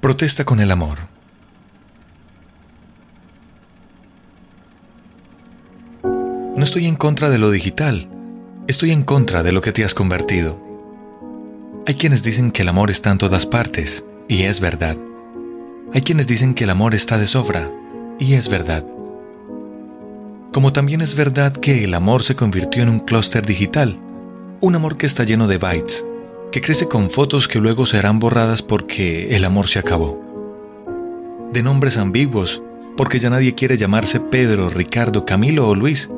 Protesta con el amor. No estoy en contra de lo digital, estoy en contra de lo que te has convertido. Hay quienes dicen que el amor está en todas partes, y es verdad. Hay quienes dicen que el amor está de sobra, y es verdad. Como también es verdad que el amor se convirtió en un clúster digital, un amor que está lleno de bytes, que crece con fotos que luego serán borradas porque el amor se acabó. De nombres ambiguos, porque ya nadie quiere llamarse Pedro, Ricardo, Camilo o Luis.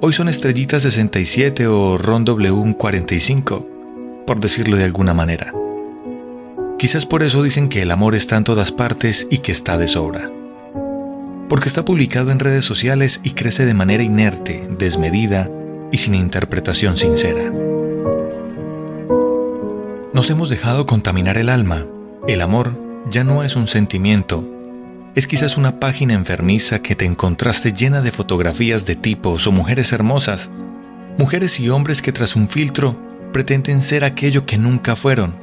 Hoy son Estrellita 67 o Ron W 45, por decirlo de alguna manera. Quizás por eso dicen que el amor está en todas partes y que está de sobra. Porque está publicado en redes sociales y crece de manera inerte, desmedida y sin interpretación sincera. Nos hemos dejado contaminar el alma. El amor ya no es un sentimiento. Es quizás una página enfermiza que te encontraste llena de fotografías de tipos o mujeres hermosas. Mujeres y hombres que tras un filtro pretenden ser aquello que nunca fueron,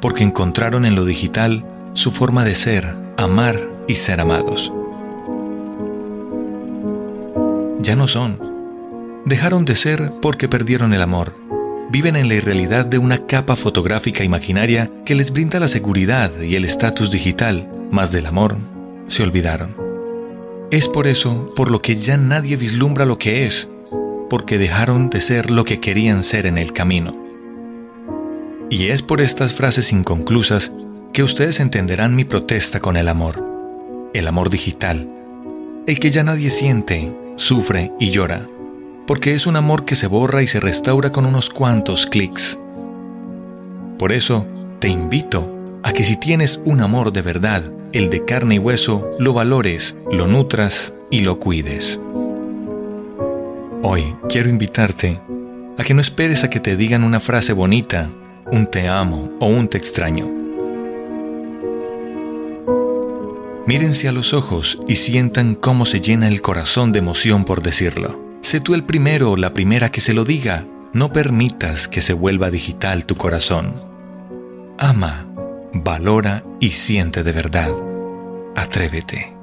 porque encontraron en lo digital su forma de ser, amar y ser amados. Ya no son. Dejaron de ser porque perdieron el amor viven en la irrealidad de una capa fotográfica imaginaria que les brinda la seguridad y el estatus digital, más del amor, se olvidaron. Es por eso por lo que ya nadie vislumbra lo que es, porque dejaron de ser lo que querían ser en el camino. Y es por estas frases inconclusas que ustedes entenderán mi protesta con el amor, el amor digital, el que ya nadie siente, sufre y llora porque es un amor que se borra y se restaura con unos cuantos clics. Por eso, te invito a que si tienes un amor de verdad, el de carne y hueso, lo valores, lo nutras y lo cuides. Hoy quiero invitarte a que no esperes a que te digan una frase bonita, un te amo o un te extraño. Mírense a los ojos y sientan cómo se llena el corazón de emoción por decirlo. Sé tú el primero o la primera que se lo diga. No permitas que se vuelva digital tu corazón. Ama, valora y siente de verdad. Atrévete.